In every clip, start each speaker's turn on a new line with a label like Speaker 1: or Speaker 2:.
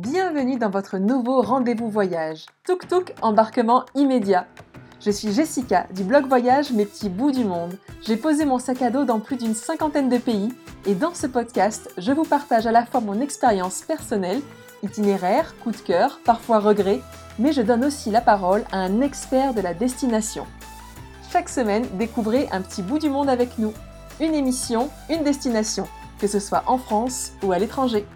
Speaker 1: Bienvenue dans votre nouveau rendez-vous voyage. Tuk Tuk, embarquement immédiat. Je suis Jessica du blog Voyage Mes petits bouts du monde. J'ai posé mon sac à dos dans plus d'une cinquantaine de pays et dans ce podcast, je vous partage à la fois mon expérience personnelle, itinéraire, coup de cœur, parfois regret, mais je donne aussi la parole à un expert de la destination. Chaque semaine, découvrez un petit bout du monde avec nous. Une émission, une destination, que ce soit en France ou à l'étranger.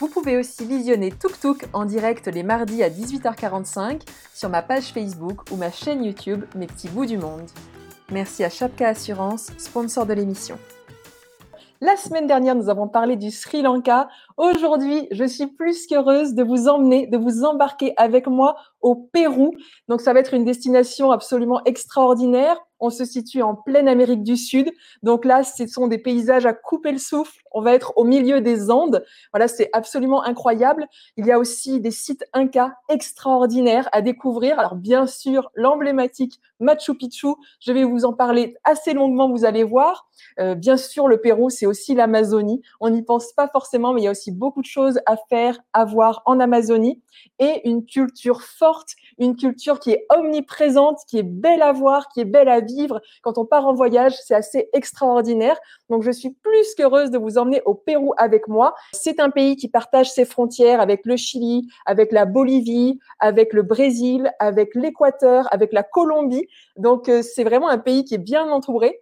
Speaker 1: Vous pouvez aussi visionner Tuk Tuk en direct les mardis à 18h45 sur ma page Facebook ou ma chaîne YouTube Mes petits bouts du monde. Merci à Shopka Assurance, sponsor de l'émission. La semaine dernière, nous avons parlé du Sri Lanka. Aujourd'hui, je suis plus qu'heureuse de vous emmener, de vous embarquer avec moi au Pérou. Donc, ça va être une destination absolument extraordinaire. On se situe en pleine Amérique du Sud. Donc là, ce sont des paysages à couper le souffle. On va être au milieu des Andes. Voilà, c'est absolument incroyable. Il y a aussi des sites Inca extraordinaires à découvrir. Alors bien sûr, l'emblématique Machu Picchu. Je vais vous en parler assez longuement, vous allez voir. Euh, bien sûr, le Pérou, c'est aussi l'Amazonie. On n'y pense pas forcément, mais il y a aussi beaucoup de choses à faire, à voir en Amazonie et une culture forte, une culture qui est omniprésente, qui est belle à voir, qui est belle à vivre. Quand on part en voyage, c'est assez extraordinaire. Donc, je suis plus qu'heureuse de vous emmener au Pérou avec moi. C'est un pays qui partage ses frontières avec le Chili, avec la Bolivie, avec le Brésil, avec l'Équateur, avec la Colombie. Donc, euh, c'est vraiment un pays qui est bien entouré.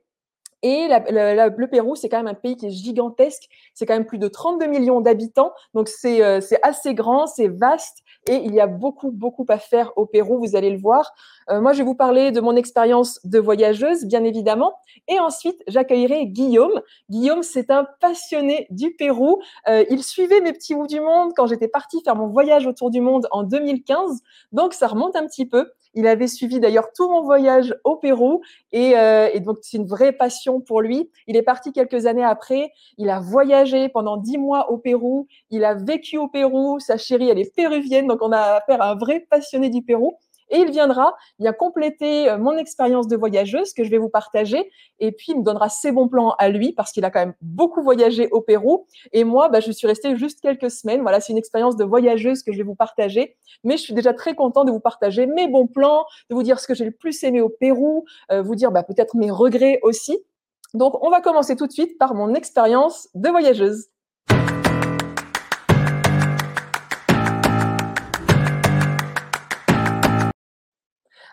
Speaker 1: Et le Pérou, c'est quand même un pays qui est gigantesque. C'est quand même plus de 32 millions d'habitants. Donc, c'est euh, assez grand, c'est vaste et il y a beaucoup, beaucoup à faire au Pérou. Vous allez le voir. Euh, moi, je vais vous parler de mon expérience de voyageuse, bien évidemment. Et ensuite, j'accueillerai Guillaume. Guillaume, c'est un passionné du Pérou. Euh, il suivait mes petits bouts du monde quand j'étais partie faire mon voyage autour du monde en 2015. Donc, ça remonte un petit peu. Il avait suivi d'ailleurs tout mon voyage au Pérou et, euh, et donc c'est une vraie passion pour lui. Il est parti quelques années après. Il a voyagé pendant dix mois au Pérou. Il a vécu au Pérou. Sa chérie, elle est péruvienne, donc on a affaire à un vrai passionné du Pérou. Et il viendra bien compléter euh, mon expérience de voyageuse que je vais vous partager. Et puis, il me donnera ses bons plans à lui parce qu'il a quand même beaucoup voyagé au Pérou. Et moi, bah, je suis restée juste quelques semaines. Voilà, c'est une expérience de voyageuse que je vais vous partager. Mais je suis déjà très content de vous partager mes bons plans, de vous dire ce que j'ai le plus aimé au Pérou, euh, vous dire bah, peut-être mes regrets aussi. Donc, on va commencer tout de suite par mon expérience de voyageuse.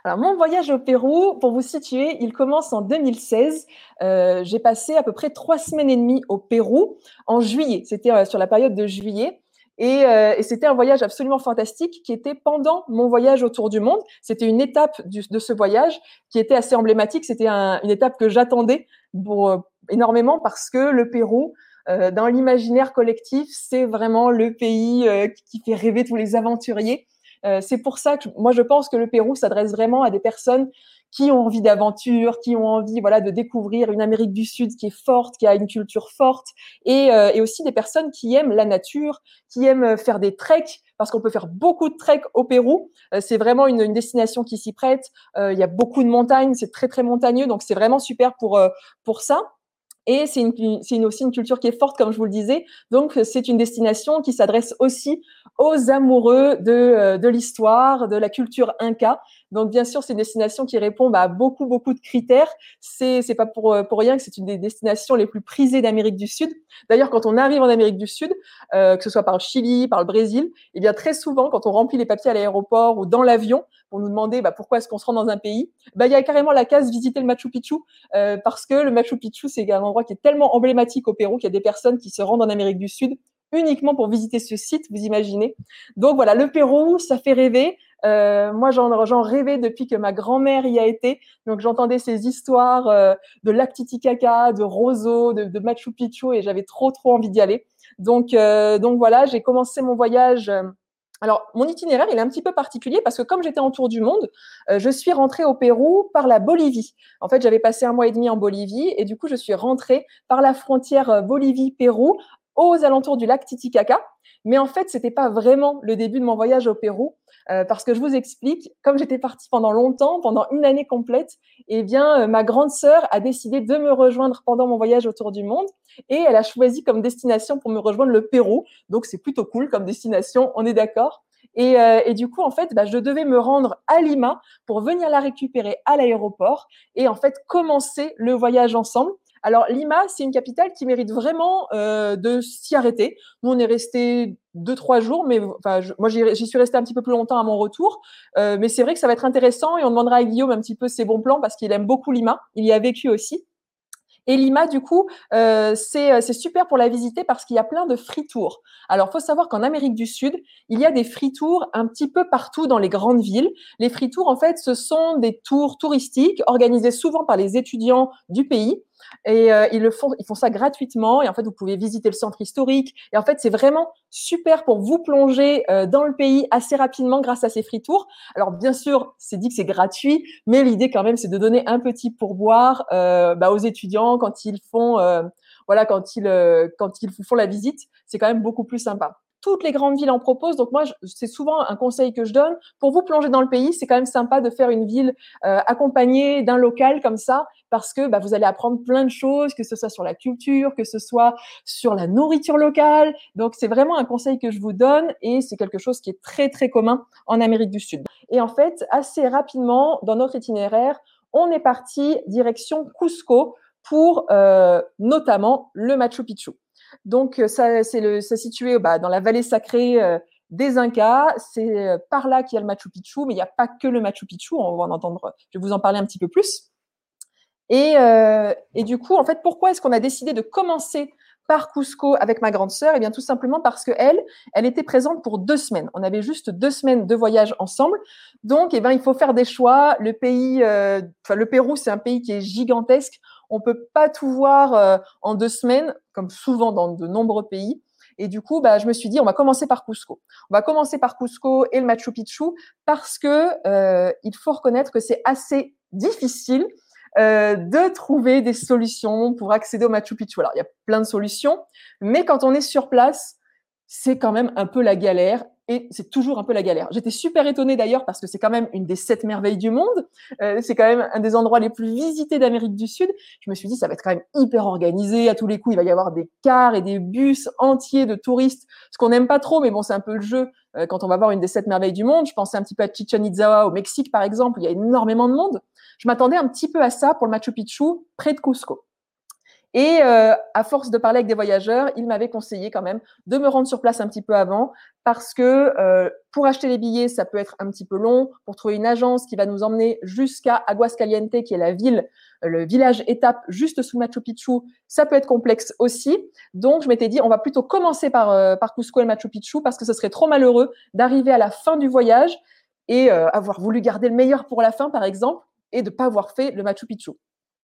Speaker 1: Alors, mon voyage au Pérou, pour vous situer, il commence en 2016. Euh, j'ai passé à peu près trois semaines et demie au Pérou en juillet. C'était euh, sur la période de juillet. Et, euh, et c'était un voyage absolument fantastique qui était pendant mon voyage autour du monde. C'était une étape de ce voyage qui était assez emblématique. C'était un, une étape que j'attendais pour, euh, énormément parce que le Pérou, euh, dans l'imaginaire collectif, c'est vraiment le pays qui fait rêver tous les aventuriers. Euh, c'est pour ça que moi je pense que le Pérou s'adresse vraiment à des personnes qui ont envie d'aventure, qui ont envie voilà de découvrir une Amérique du Sud qui est forte, qui a une culture forte, et, euh, aussi des personnes qui aiment la nature, qui aiment faire des treks, parce qu'on peut faire beaucoup de treks au Pérou. Euh, c'est vraiment une, une, destination qui s'y prête. il y a beaucoup de montagnes, c'est très très montagneux, donc c'est vraiment super pour pour ça. Et c'est aussi une culture qui est forte, comme je vous le disais. Donc, c'est une destination qui s'adresse aussi aux amoureux de, euh, de l'histoire, de la culture inca. Donc, bien sûr, c'est une destination qui répond bah, à beaucoup, beaucoup de critères. C'est, c'est pas pour, pour rien que c'est une des destinations les plus prisées d'Amérique du Sud. D'ailleurs, quand on arrive en Amérique du Sud, euh, que ce soit par le Chili, par le Brésil, eh bien, très souvent, quand on remplit les papiers à l'aéroport ou dans l'avion, pour nous demander bah, pourquoi est-ce qu'on se rend dans un pays, bah, il y a carrément la case visiter le Machu Picchu, euh, parce que le Machu Picchu, c'est un endroit qui est tellement emblématique au Pérou qu'il y a des personnes qui se rendent en Amérique du Sud uniquement pour visiter ce site, vous imaginez. Donc voilà, le Pérou, ça fait rêver. Euh, moi, j'en rêvais depuis que ma grand-mère y a été. Donc, j'entendais ces histoires euh, de lac Titicaca, de Roseau, de, Machu Picchu, et j'avais trop, trop envie d'y aller. Donc, euh, donc voilà, j'ai commencé mon voyage. Alors, mon itinéraire, il est un petit peu particulier parce que comme j'étais en tour du monde, je suis rentrée au Pérou par la Bolivie. En fait, j'avais passé un mois et demi en Bolivie et du coup, je suis rentrée par la frontière Bolivie-Pérou aux alentours du lac Titicaca. Mais en fait, c'était pas vraiment le début de mon voyage au Pérou Euh, parce que je vous explique, comme j'étais partie pendant longtemps, pendant une année complète, eh bien, euh, ma grande sœur a décidé de me rejoindre pendant mon voyage autour du monde et elle a choisi comme destination pour me rejoindre le Pérou. Donc, c'est plutôt cool comme destination, on est d'accord. Et, euh, et, du coup, en fait, bah, je devais me rendre à Lima pour venir la récupérer à l'aéroport et en fait commencer le voyage ensemble. Alors Lima, c'est une capitale qui mérite vraiment euh, de s'y arrêter. Nous, on est resté deux trois jours, mais enfin, moi j'y suis resté un petit peu plus longtemps à mon retour. Euh, mais c'est vrai que ça va être intéressant et on demandera à Guillaume un petit peu ses bons plans parce qu'il aime beaucoup Lima. Il y a vécu aussi. Et Lima, du coup, euh, c'est super pour la visiter parce qu'il y a plein de free tours. Alors, faut savoir qu'en Amérique du Sud, il y a des free tours un petit peu partout dans les grandes villes. Les free tours, en fait, ce sont des tours touristiques organisés souvent par les étudiants du pays. Et euh, ils le font, ils font ça gratuitement. Et en fait, vous pouvez visiter le centre historique. Et en fait, c'est vraiment super pour vous plonger euh, dans le pays assez rapidement grâce à ces free tours. Alors, bien sûr, c'est dit que c'est gratuit, mais l'idée quand même, c'est de donner un petit pourboire euh, bah, aux étudiants quand ils font, voilà, quand ils quand ils font la visite. C'est quand même beaucoup plus sympa toutes les grandes villes en proposent. Donc moi, c'est souvent un conseil que je donne. Pour vous plonger dans le pays, c'est quand même sympa de faire une ville euh, accompagnée d'un local comme ça, parce que bah, vous allez apprendre plein de choses, que ce soit sur la culture, que ce soit sur la nourriture locale. Donc c'est vraiment un conseil que je vous donne et c'est quelque chose qui est très très commun en Amérique du Sud. Et en fait, assez rapidement dans notre itinéraire, on est parti direction Cusco pour euh, notamment le Machu Picchu. Donc, euh, ça, c'est situé bah, dans la vallée sacrée euh, des Incas. C'est euh, par là qu'il y a le Machu Picchu, mais il n'y a pas que le Machu Picchu. On va en entendre, je vais vous en parler un petit peu plus. Et, et du coup, en fait, pourquoi est-ce qu'on a décidé de commencer par Cusco avec ma grande sœur? Eh bien, tout simplement parce que elle, était présente pour deux semaines. On avait juste deux semaines de voyage ensemble. Donc, eh ben, il faut faire des choix. Le pays, le Pérou, c'est un pays qui est gigantesque on peut pas tout voir euh, en deux semaines, comme souvent dans de nombreux pays. Et du coup, bah, je me suis dit, on va commencer par Cusco. On va commencer par Cusco et le Machu Picchu parce que euh, il faut reconnaître que c'est assez difficile euh, de trouver des solutions pour accéder au Machu Picchu. Alors, il y a plein de solutions, mais quand on est sur place, c'est quand même un peu la galère et c'est toujours un peu la galère. J'étais super étonnée d'ailleurs parce que c'est quand même une des sept merveilles du monde. Euh, c'est quand même un des endroits les plus visités d'Amérique du Sud. Je me suis dit, ça va être quand même hyper organisé. À tous les coups, il va y avoir des cars et des bus entiers de touristes. Ce qu'on n'aime pas trop, mais bon, c'est un peu le jeu euh, quand on va voir une des sept merveilles du monde. Je pensais un petit peu à Chichen Itza au Mexique, par exemple. Il y a énormément de monde. Je m'attendais un petit peu à ça pour le Machu Picchu, près de Cusco. Et euh, à force de parler avec des voyageurs, il m'avait conseillé quand même de me rendre sur place un petit peu avant parce que euh, pour acheter les billets, ça peut être un petit peu long. Pour trouver une agence qui va nous emmener jusqu'à Aguascalientes, qui est la ville, le village étape juste sous Machu Picchu, ça peut être complexe aussi. Donc je m'étais dit, on va plutôt commencer par, euh, par Cusco et Machu Picchu parce que ce serait trop malheureux d'arriver à la fin du voyage et euh, avoir voulu garder le meilleur pour la fin, par exemple, et de pas avoir fait le Machu Picchu.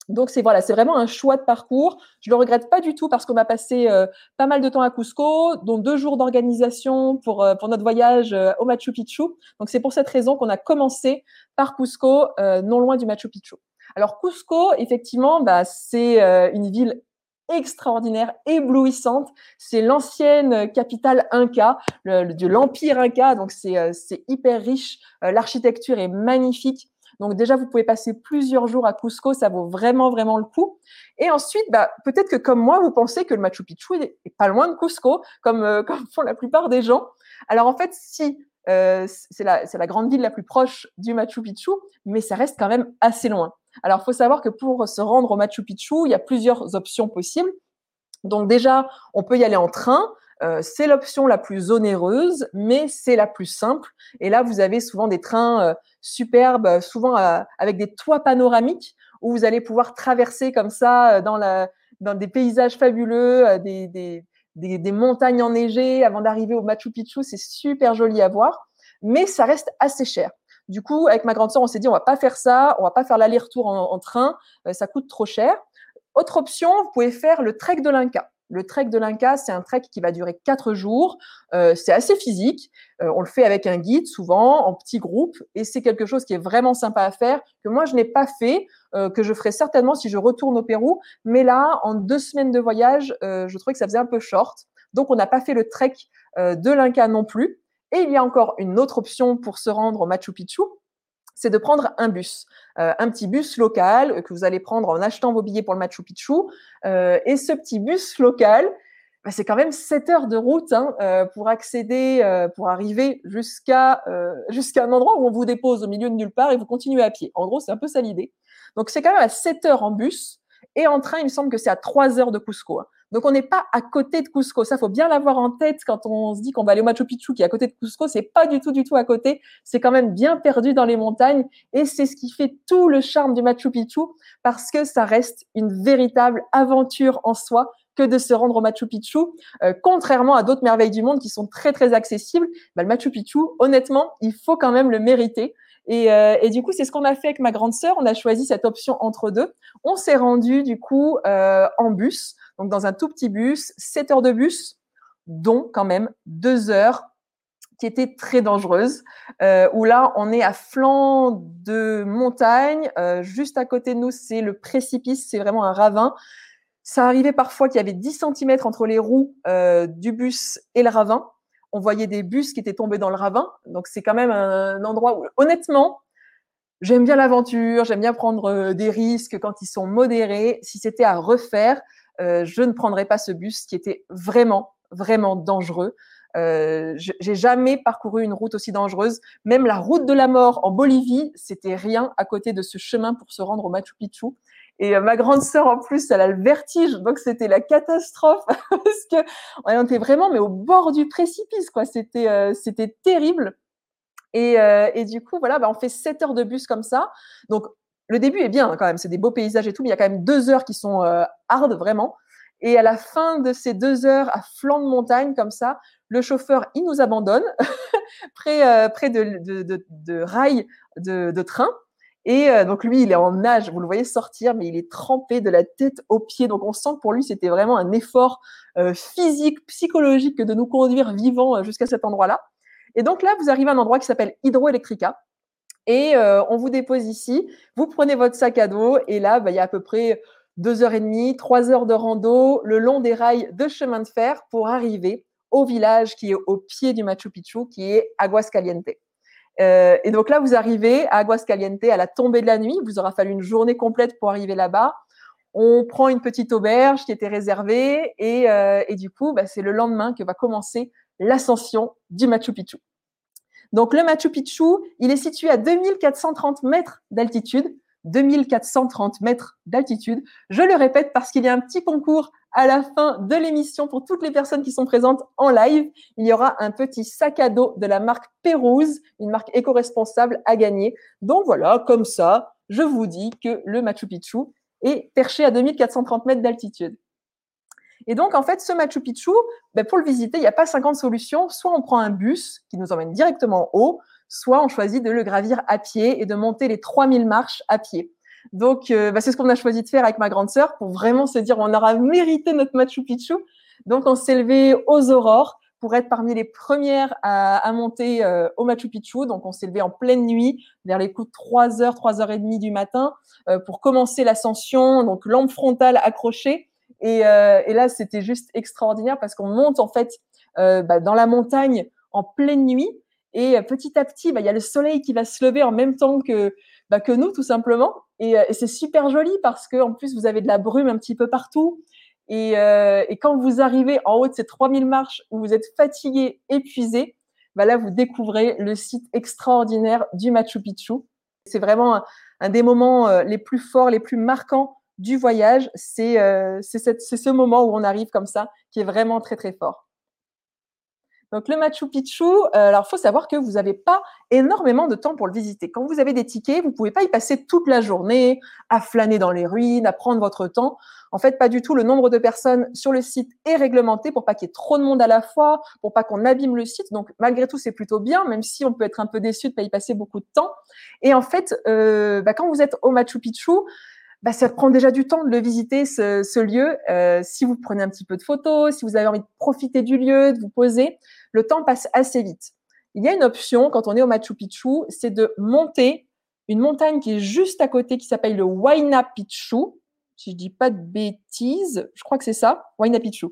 Speaker 1: Donc c'est voilà, c'est vraiment un choix de parcours. Je le regrette pas du tout parce qu'on a passé euh, pas mal de temps à Cusco, dont deux jours d'organisation pour euh, pour notre voyage euh, au Machu Picchu. Donc c'est pour cette raison qu'on a commencé par Cusco, non loin du Machu Picchu. Alors Cusco, effectivement, bah, c'est une ville extraordinaire, éblouissante. C'est l'ancienne capitale Inca, de l'empire Inca. Donc c'est c'est hyper riche. L'architecture est magnifique. Donc déjà, vous pouvez passer plusieurs jours à Cusco, ça vaut vraiment, vraiment le coup. Et ensuite, bah, peut-être que comme moi, vous pensez que le Machu Picchu est, pas loin de Cusco, comme, euh, comme font la plupart des gens. Alors en fait, si, euh, c'est la, la grande ville la plus proche du Machu Picchu, mais ça reste quand même assez loin. Alors, il faut savoir que pour se rendre au Machu Picchu, il y a plusieurs options possibles. Donc déjà, on peut y aller en train. Euh, c'est l'option la plus onéreuse, mais c'est la plus simple. Et là, vous avez souvent des trains euh, superbes, souvent euh, avec des toits panoramiques, où vous allez pouvoir traverser comme ça dans, la, dans des paysages fabuleux, des, des, des, des montagnes enneigées avant d'arriver au Machu Picchu. C'est super joli à voir, mais ça reste assez cher. Du coup, avec ma grande sœur, on s'est dit, on va pas faire ça, on va pas faire l'aller-retour en, en, train, ça coûte trop cher. Autre option, vous pouvez faire le trek de l'Inca. Le trek de l'Inca, c'est un trek qui va durer quatre jours. Euh, c'est assez physique. Euh, on le fait avec un guide, souvent en petits groupes, et c'est quelque chose qui est vraiment sympa à faire que moi je n'ai pas fait, euh, que je ferai certainement si je retourne au Pérou. Mais là, en deux semaines de voyage, je trouvais que ça faisait un peu short. Donc, on n'a pas fait le trek de l'Inca non plus. Et il y a encore une autre option pour se rendre au Machu Picchu, c'est de prendre un bus, euh, un petit bus local que vous allez prendre en achetant vos billets pour le Machu Picchu. Euh, et ce petit bus local, bah, c'est quand même 7 heures de route hein, euh, pour accéder, euh, pour arriver jusqu'à euh, jusqu'à un endroit où on vous dépose au milieu de nulle part et vous continuez à pied. En gros, c'est un peu ça l'idée. Donc c'est quand même à 7 heures en bus et en train, il me semble que c'est à 3 heures de Cusco. Hein. Donc on n'est pas à côté de Cusco. Ça faut bien l'avoir en tête quand on se dit qu'on va aller au Machu Picchu qui est à côté de Cusco. C'est pas du tout, du tout à côté. C'est quand même bien perdu dans les montagnes et c'est ce qui fait tout le charme du Machu Picchu parce que ça reste une véritable aventure en soi que de se rendre au Machu Picchu, euh, contrairement à d'autres merveilles du monde qui sont très très accessibles. Bah, le Machu Picchu, honnêtement, il faut quand même le mériter. Et, euh, et du coup, c'est ce qu'on a fait avec ma grande sœur. On a choisi cette option entre deux. On s'est rendu du coup euh, en bus, donc dans un tout petit bus, 7 heures de bus, dont quand même 2 heures qui étaient très dangereuses, euh, où là, on est à flanc de montagne. Euh, juste à côté de nous, c'est le précipice, c'est vraiment un ravin. Ça arrivait parfois qu'il y avait 10 cm entre les roues euh, du bus et le ravin. On voyait des bus qui étaient tombés dans le ravin. Donc c'est quand même un endroit où, honnêtement, j'aime bien l'aventure, j'aime bien prendre des risques quand ils sont modérés. Si c'était à refaire, euh, je ne prendrais pas ce bus qui était vraiment, vraiment dangereux. Euh, j'ai jamais parcouru une route aussi dangereuse. Même la route de la mort en Bolivie, c'était rien à côté de ce chemin pour se rendre au Machu Picchu. Et euh, ma grande sœur, en plus, elle a le vertige, donc c'était la catastrophe parce que on était vraiment mais au bord du précipice, quoi. C'était euh, c'était terrible. Et, euh, et, du coup, voilà, bah, on fait 7 heures de bus comme ça. Donc le début est bien hein, quand même, c'est des beaux paysages et tout, mais il y a quand même deux heures qui sont hard vraiment. Et à la fin de ces deux heures à flanc de montagne comme ça, le chauffeur, il nous abandonne près, près de, de, de, de rails de, de train. Et euh, donc lui, il est en nage, vous le voyez sortir, mais il est trempé de la tête aux pieds. Donc on sent que pour lui, c'était vraiment un effort euh, physique, psychologique de nous conduire vivants euh, jusqu'à cet endroit-là. Et donc là, vous arrivez à un endroit qui s'appelle Hydroelectrica. Et on vous dépose ici, vous prenez votre sac à dos, et là, bah, il y a à peu près deux heures et demie, trois heures de rando le long des rails de chemin de fer pour arriver au village qui est au pied du Machu Picchu, qui est Aguascalientes. Euh, et donc là, vous arrivez à Aguascalientes à la tombée de la nuit. Vous aura fallu une journée complète pour arriver là-bas. On prend une petite auberge qui était réservée et, euh, du coup, bah, c'est le lendemain que va commencer l'ascension du Machu Picchu. Donc le Machu Picchu, il est situé à 2430 mètres d'altitude. 2430 mètres d'altitude. Je le répète parce qu'il y a un petit concours à la fin de l'émission pour toutes les personnes qui sont présentes en live. Il y aura un petit sac à dos de la marque Pérouse, une marque éco-responsable à gagner. Donc voilà, comme ça, je vous dis que le Machu Picchu est perché à 2430 mètres d'altitude. Et donc, en fait, ce Machu Picchu, ben, pour le visiter, il n'y a pas 50 solutions. Soit on prend un bus qui nous emmène directement en haut, soit on choisit de le gravir à pied et de monter les 3000 marches à pied. Donc, euh, bah, c'est ce qu'on a choisi de faire avec ma grande sœur pour vraiment se dire on aura mérité notre Machu Picchu. Donc, on s'est levé aux aurores pour être parmi les premières à, monter euh, au Machu Picchu. Donc, on s'est levé en pleine nuit, vers les coups de 3 heures, 3 heures et demie du matin, euh, pour commencer l'ascension. Donc, lampe frontale accrochée. Et, et là, c'était juste extraordinaire parce qu'on monte en fait bah, dans la montagne en pleine nuit. Et petit à petit, bah, il y a le soleil qui va se lever en même temps que, bah, que nous, tout simplement. Et, et c'est super joli parce que en plus, vous avez de la brume un petit peu partout. Et, euh, et quand vous arrivez en haut de ces 3000 marches où vous êtes fatigué, épuisé, bah là, vous découvrez le site extraordinaire du Machu Picchu. C'est vraiment un, un, des moments euh, les plus forts, les plus marquants du voyage. C'est euh, ce moment où on arrive comme ça qui est vraiment très, très fort. Donc le Machu Picchu, euh, alors faut savoir que vous n'avez pas énormément de temps pour le visiter. Quand vous avez des tickets, vous pouvez pas y passer toute la journée à flâner dans les ruines, à prendre votre temps. En fait, pas du tout. Le nombre de personnes sur le site est réglementé pour pas qu'il y ait trop de monde à la fois, pour pas qu'on abîme le site. Donc malgré tout, c'est plutôt bien, même si on peut être un peu déçu de pas y passer beaucoup de temps. Et en fait, euh, bah, quand vous êtes au Machu Picchu, bah, ça prend déjà du temps de le visiter, ce, ce lieu. Euh, si vous prenez un petit peu de photos, si vous avez envie de profiter du lieu, de vous poser, le temps passe assez vite. Il y a une option quand on est au Machu Picchu, c'est de monter une montagne qui est juste à côté, qui s'appelle le Huayna Picchu. Si je dis pas de bêtises, je crois que c'est ça, Huayna Picchu.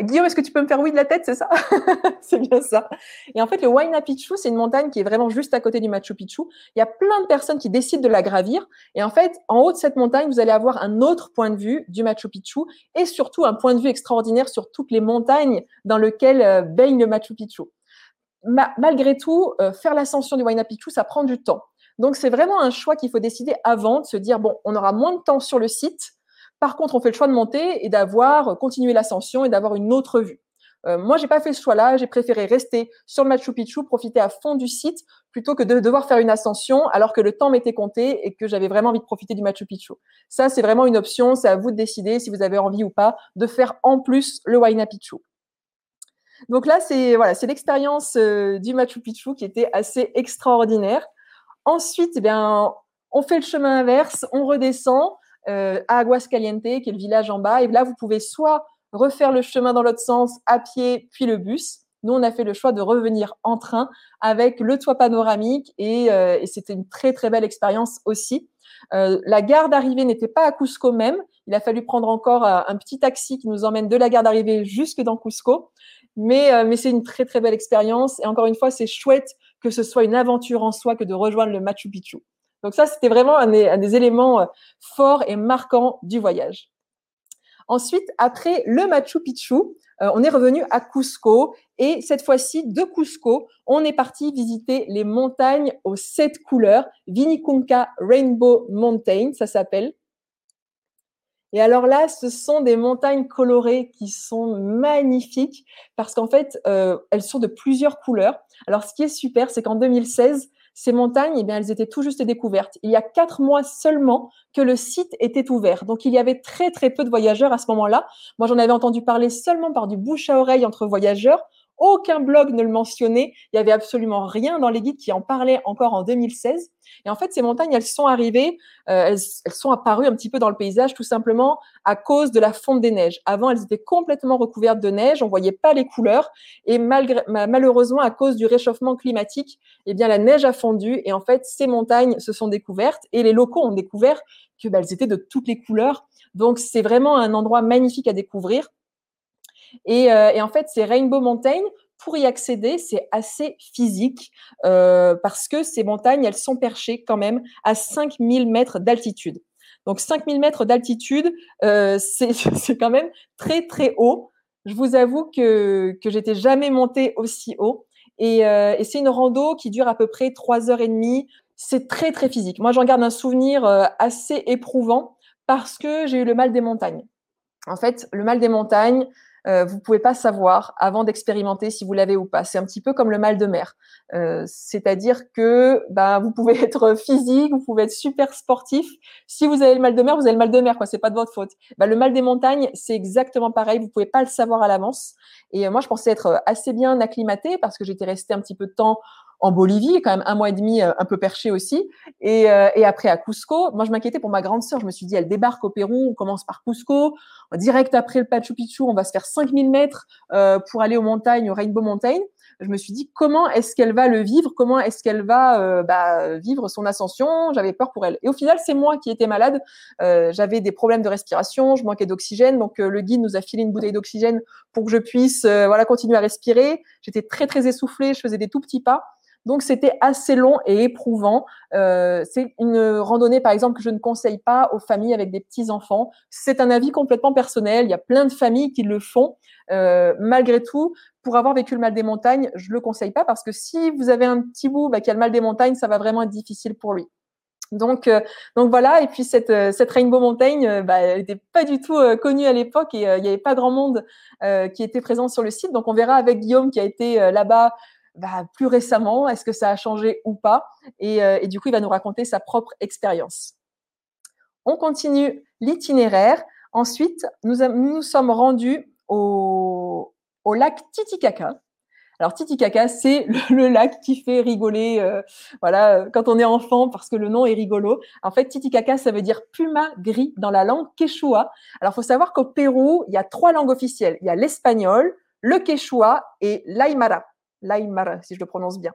Speaker 1: Guillaume, est-ce que tu peux me faire oui de la tête, c'est ça C'est bien ça. Et en fait, le Huayna c'est une montagne qui est vraiment juste à côté du Machu Picchu. Il y a plein de personnes qui décident de la gravir. Et en fait, en haut de cette montagne, vous allez avoir un autre point de vue du Machu Picchu et surtout un point de vue extraordinaire sur toutes les montagnes dans lesquelles euh, baigne le Machu Picchu. malgré tout, euh, faire l'ascension du Huayna ça prend du temps. Donc, c'est vraiment un choix qu'il faut décider avant de se dire, bon, on aura moins de temps sur le site, par contre, on fait le choix de monter et d'avoir euh, continué l'ascension et d'avoir une autre vue. Euh, moi, j'ai pas fait ce choix-là. J'ai préféré rester sur le Machu Picchu, profiter à fond du site, plutôt que de devoir faire une ascension alors que le temps m'était compté et que j'avais vraiment envie de profiter du Machu Picchu. Ça, c'est vraiment une option. C'est à vous de décider si vous avez envie ou pas de faire en plus le Huayna Picchu. Donc là, c'est voilà, c'est l'expérience euh, du Machu Picchu qui était assez extraordinaire. Ensuite, eh bien, on fait le chemin inverse, on redescend euh, à Aguascaliente, qui est le village en bas. Et là, vous pouvez soit refaire le chemin dans l'autre sens à pied, puis le bus. Nous, on a fait le choix de revenir en train avec le toit panoramique et, euh, et c'était une très très belle expérience aussi. Euh, la gare d'arrivée n'était pas à Cusco même. Il a fallu prendre encore euh, un petit taxi qui nous emmène de la gare d'arrivée jusque dans Cusco. Mais, euh, mais c'est une très très belle expérience. Et encore une fois, c'est chouette que ce soit une aventure en soi que de rejoindre le Machu Picchu. Donc ça, c'était vraiment un des, éléments euh, forts et marquants du voyage. Ensuite, après le Machu Picchu, euh, on est revenu à Cusco et cette fois-ci, de Cusco, on est parti visiter les montagnes aux sept couleurs, Vinicunca Rainbow Mountain, ça s'appelle. Et alors là, ce sont des montagnes colorées qui sont magnifiques parce qu'en fait, euh, elles sont de plusieurs couleurs. Alors, ce qui est super, c'est qu'en 2016, ces montagnes, eh bien, elles étaient tout juste découvertes. Il y a quatre mois seulement que le site était ouvert. Donc, il y avait très, très peu de voyageurs à ce moment-là. Moi, j'en avais entendu parler seulement par du bouche à oreille entre voyageurs. Aucun blog ne le mentionnait. Il y avait absolument rien dans les guides qui en parlaient encore en 2016. Et en fait, ces montagnes, elles sont arrivées, euh, elles, sont apparues un petit peu dans le paysage tout simplement à cause de la fonte des neiges. Avant, elles étaient complètement recouvertes de neige, on voyait pas les couleurs. Et malgré, malheureusement, à cause du réchauffement climatique, eh bien, la neige a fondu. Et en fait, ces montagnes se sont découvertes et les locaux ont découvert que bah, elles étaient de toutes les couleurs. Donc, c'est vraiment un endroit magnifique à découvrir. Et, euh, et en fait, ces Rainbow Mountain, pour y accéder, c'est assez physique euh, parce que ces montagnes, elles sont perchées quand même à 5000 mètres d'altitude. Donc 5000 mètres d'altitude, euh, c'est quand même très très haut. Je vous avoue que, que j'étais jamais montée aussi haut. Et, c'est une rando qui dure à peu près trois heures et demie. C'est très très physique. Moi, j'en garde un souvenir assez éprouvant parce que j'ai eu le mal des montagnes. En fait, le mal des montagnes, euh, vous pouvez pas savoir avant d'expérimenter si vous l'avez ou pas. C'est un petit peu comme le mal de mer. Euh, C'est-à-dire que bah, vous pouvez être physique, vous pouvez être super sportif. Si vous avez le mal de mer, vous avez le mal de mer, quoi. C'est pas de votre faute. Bah, le mal des montagnes, c'est exactement pareil. Vous pouvez pas le savoir à l'avance. Et euh, moi, je pensais être assez bien acclimatée parce que j'étais restée un petit peu de temps en Bolivie, quand même un mois et demi euh, un peu perché aussi. Et, euh, et après à Cusco, moi je m'inquiétais pour ma grande sœur. Je me suis dit, elle débarque au Pérou, on commence par Cusco, direct après le Pachu Picchu, on va se faire 5000 mètres euh, pour aller aux montagnes, au Rainbow Mountain. Je me suis dit, comment est-ce qu'elle va le vivre? Comment est-ce qu'elle va euh, bah, vivre son ascension? J'avais peur pour elle. Et au final, c'est moi qui étais malade. Euh, J'avais des problèmes de respiration, je manquais d'oxygène. Donc le guide nous a filé une bouteille d'oxygène pour que je puisse voilà continuer à respirer. J'étais très très essoufflée, je faisais des tout petits pas. Donc c'était assez long et éprouvant. Euh, c'est une randonnée, par exemple, que je ne conseille pas aux familles avec des petits enfants. C'est un avis complètement personnel. Il y a plein de familles qui le font. Euh, malgré tout, pour avoir vécu le mal des montagnes, je le conseille pas parce que si vous avez un petit bout bah, qui a le mal des montagnes, ça va vraiment être difficile pour lui. Donc, euh, donc voilà. Et puis cette, cette Rainbow Mountain, euh, bah, n'était pas du tout connue à l'époque et il n'y avait pas grand monde qui était présent sur le site. Donc on verra avec Guillaume qui a été là-bas bah, plus récemment, est-ce que ça a changé ou pas? Euh, et, du coup, il va nous raconter sa propre expérience. On continue l'itinéraire. Ensuite, nous nous sommes rendus au, au lac Titicaca. Alors Titicaca, c'est le, lac qui fait rigoler, euh, voilà, quand on est enfant, parce que le nom est rigolo. En fait, Titicaca, ça veut dire puma gris dans la langue quechua. Alors, faut savoir qu'au Pérou, il y a trois langues officielles. Il y a l'espagnol, le quechua et l'aymara. Laimara, si je le prononce bien.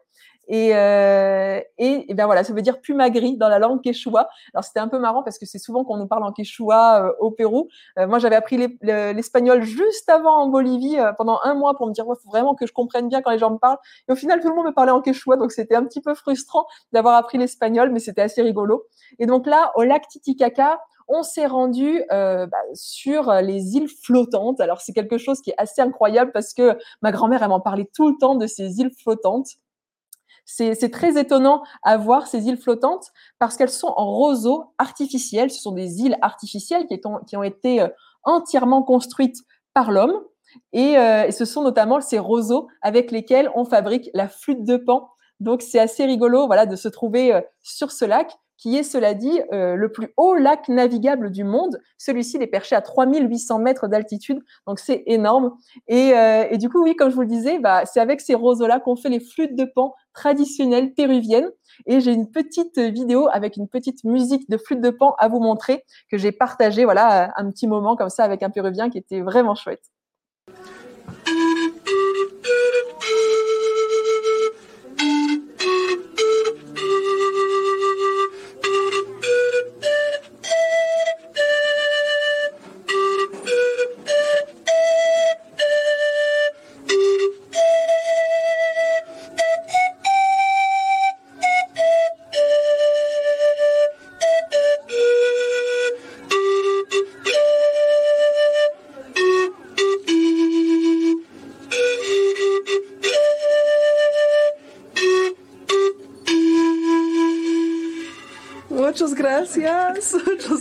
Speaker 1: Et, euh, et, ben voilà, ça veut dire puma gris dans la langue quechua. Alors c'était un peu marrant parce que c'est souvent qu'on nous parle en quechua euh, au Pérou. Euh, moi, j'avais appris l'espagnol juste avant en Bolivie pendant un mois pour me dire il faut vraiment que je comprenne bien quand les gens me parlent. Et au final, tout le monde me parlait en quechua, donc c'était un petit peu frustrant d'avoir appris l'espagnol, mais c'était assez rigolo. Et donc là, au lac Titicaca, on s'est rendu euh, bah, sur les îles flottantes. Alors c'est quelque chose qui est assez incroyable parce que ma grand-mère elle m'en parlait tout le temps de ces îles flottantes. C'est très étonnant à voir ces îles flottantes parce qu'elles sont en roseaux artificiels. Ce sont des îles artificielles qui, ont été euh, entièrement construites par l'homme. Et, euh, et, ce sont notamment ces roseaux avec lesquels on fabrique la flûte de pan. Donc c'est assez rigolo voilà, de se trouver euh, sur ce lac qui est, cela dit, euh, le plus haut lac navigable du monde. Celui-ci est perché à 3800 mètres d'altitude, donc c'est énorme. Et, euh, et, du coup, oui, comme je vous le disais, bah, c'est avec ces roseaux-là qu'on fait les flûtes de pan traditionnelles péruviennes. Et j'ai une petite vidéo avec une petite musique de flûte de pan à vous montrer que j'ai partagée, voilà, un petit moment comme ça avec un péruvien qui était vraiment chouette.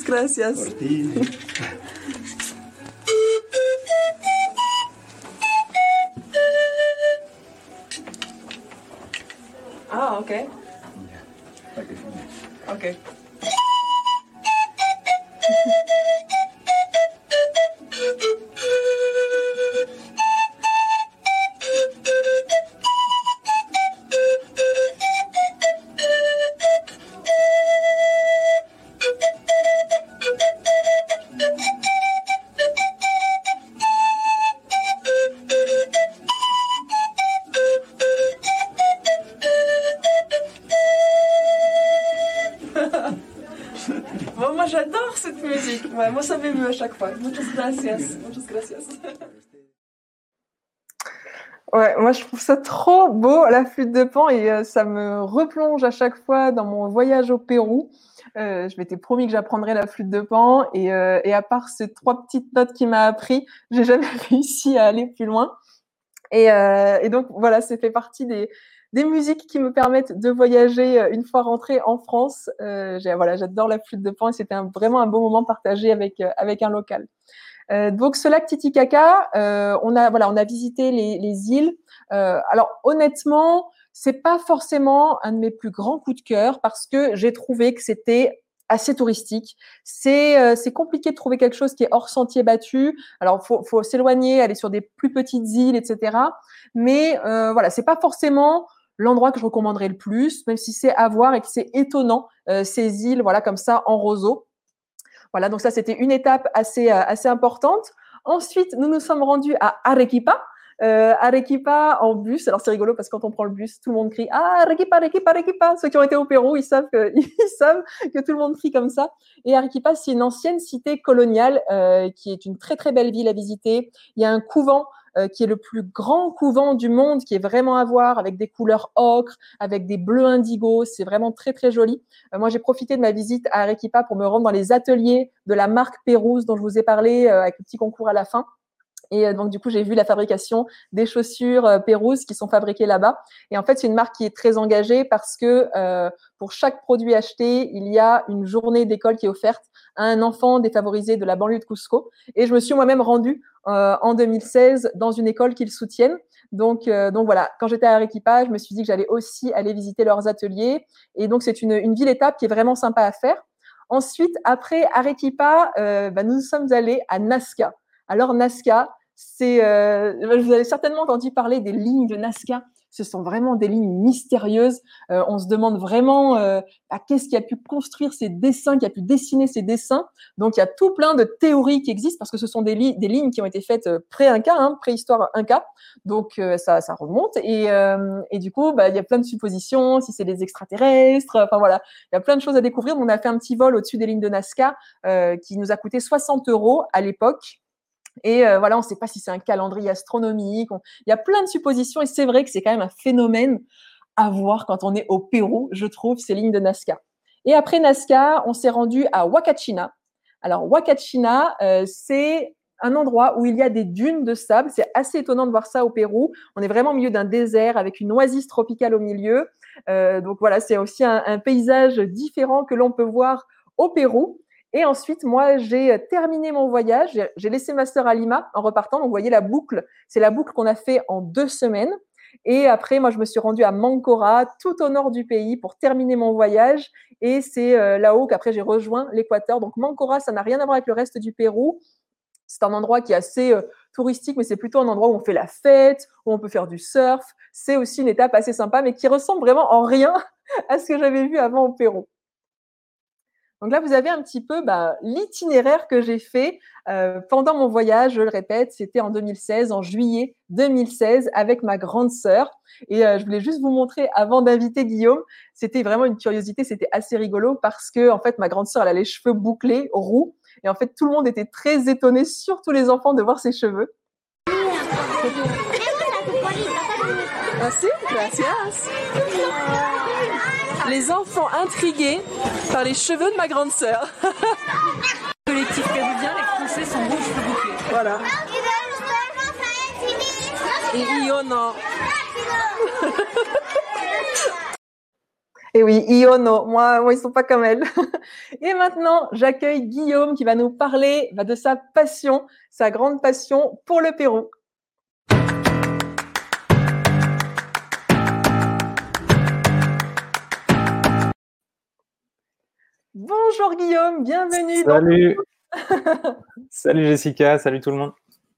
Speaker 1: Gracias. Por ti. ah, ok. Ok. Chaque fois. Muchas gracias. Muchas gracias. Ouais, moi je trouve ça trop beau la flûte de pan et euh, ça me replonge à chaque fois dans mon voyage au Pérou. Euh, je m'étais promis que j'apprendrais la flûte de pan et, euh, à part ces trois petites notes qu'il m'a appris, j'ai jamais réussi à aller plus loin. Et donc voilà, c'est fait partie des, des musiques qui me permettent de voyager euh, une fois rentrée en France. Euh, voilà, j'adore la flûte de pan et c'était vraiment un beau moment partagé avec, euh, avec un local. Euh, donc ce lac Titicaca, euh, on a voilà, on a visité les, les îles. Euh, alors honnêtement, c'est pas forcément un de mes plus grands coups de cœur parce que j'ai trouvé que c'était assez touristique. C'est c'est compliqué de trouver quelque chose qui est hors sentier battu. Alors faut faut s'éloigner, aller sur des plus petites îles, etc. Mais euh, voilà, c'est pas forcément l'endroit que je recommanderais le plus, même si c'est à voir et que c'est étonnant, euh, ces îles, voilà, comme ça, en roseau. Voilà, donc ça, c'était une étape assez, euh, assez importante. Ensuite, nous nous sommes rendus à Arequipa. Euh, Arequipa en bus. Alors c'est rigolo parce que quand on prend le bus, tout le monde crie Ah, Arequipa, Arequipa, Arequipa. Ceux qui ont été au Pérou, ils savent que, ils savent que tout le monde crie comme ça. Et Arequipa, c'est une ancienne cité coloniale qui est une très très belle ville à visiter. Il y a un couvent euh, qui est le plus grand couvent du monde, qui est vraiment à voir, avec des couleurs ocre, avec des bleus indigo. C'est vraiment très, très joli. Euh, moi, j'ai profité de ma visite à Arequipa pour me rendre dans les ateliers de la marque Pérouse dont je vous ai parlé, euh, avec le petit concours à la fin. Et donc, du coup, j'ai vu la fabrication des chaussures Pérouse qui sont fabriquées là-bas. Et en fait, c'est une marque qui est très engagée parce que pour chaque produit acheté, il y a une journée d'école qui est offerte un enfant défavorisé de la banlieue de Cusco. Et je me suis moi-même rendue euh, en 2016 dans une école qu'ils soutiennent. Donc, euh, donc voilà, quand j'étais à Arequipa, je me suis dit que j'allais aussi aller visiter leurs ateliers. Et donc, c'est une, une ville-étape qui est vraiment sympa à faire. Ensuite, après Arequipa, euh, bah, nous sommes allés à Nazca. Alors, Nazca, c'est, vous avez certainement entendu parler des lignes de Nazca Ce sont vraiment des lignes mystérieuses. Euh, on se demande vraiment euh, à qu'est-ce qui a pu construire ces dessins, qui a pu dessiner ces dessins. Donc il y a tout plein de théories qui existent parce que ce sont des, lignes qui ont été faites euh, pré-Inca, hein, préhistoire Inca. Donc ça, ça remonte et, et du coup bah, il y a plein de suppositions, si c'est des extraterrestres. Enfin voilà, il y a plein de choses à découvrir. On a fait un petit vol au-dessus des lignes de Nazca qui nous a coûté 60 euros à l'époque. Et euh, voilà, on ne sait pas si c'est un calendrier astronomique. Il y a plein de suppositions et c'est vrai que c'est quand même un phénomène à voir quand on est au Pérou, je trouve, ces lignes de Nazca. Et après Nazca, on s'est rendu à Huacachina. Alors, Huacachina, euh, c'est un endroit où il y a des dunes de sable. C'est assez étonnant de voir ça au Pérou. On est vraiment au milieu d'un désert avec une oasis tropicale au milieu. Euh, donc voilà, c'est aussi un, paysage différent que l'on peut voir au Pérou. Et ensuite, moi, j'ai euh, terminé mon voyage. J'ai laissé ma sœur à Lima en repartant. Donc, vous voyez la boucle. C'est la boucle qu'on a fait en deux semaines. Et après, moi, je me suis rendue à Mancora, tout au nord du pays, pour terminer mon voyage. Et c'est euh, là-haut qu'après, j'ai rejoint l'Équateur. Donc, Mancora, ça n'a rien à voir avec le reste du Pérou. C'est un endroit qui est assez euh, touristique, mais c'est plutôt un endroit où on fait la fête, où on peut faire du surf. C'est aussi une étape assez sympa, mais qui ressemble vraiment en rien à ce que j'avais vu avant au Pérou. Donc là, vous avez un petit peu bah, l'itinéraire que j'ai fait euh, pendant mon voyage. Je le répète, c'était en 2016, en juillet 2016, avec ma grande sœur. Et euh, je voulais juste vous montrer avant d'inviter Guillaume. C'était vraiment une curiosité, c'était assez rigolo parce que en fait, ma grande sœur, elle a les cheveux bouclés, roux, et en fait, tout le monde était très étonné, surtout les enfants, de voir ses cheveux. Merci, gracias les enfants intrigués par les cheveux de ma grande sœur. Collectif Cadovien, les Français sont bouclés. Voilà. Et Iono. Et oui, Iono, moi, moi, ils sont pas comme elle. Et maintenant, j'accueille Guillaume qui va nous parler bah, de sa passion, sa grande passion pour le Pérou. Bonjour Guillaume, bienvenue.
Speaker 2: Salut. salut Jessica, salut tout le monde.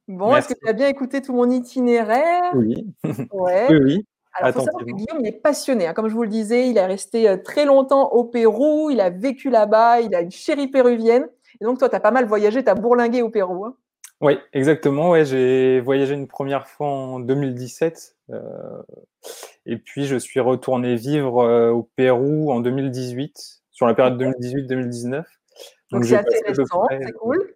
Speaker 1: Bon, est-ce que tu as bien écouté tout mon itinéraire?
Speaker 2: Oui. Ouais. oui, oui.
Speaker 1: Alors, il faut savoir que Guillaume est passionné. Hein. Comme je vous le disais, il est resté euh, très longtemps au Pérou, il a vécu là-bas, il a une chérie péruvienne. Et donc, toi, tu as pas mal voyagé, tu as bourlingué au Pérou. Hein.
Speaker 2: Oui, exactement. Ouais, j'ai voyagé une première fois en 2017. Euh, et puis, je suis retourné vivre euh, au Pérou en 2018 sur la période 2018-2019.
Speaker 1: Donc, c'est assez récent, c'est cool.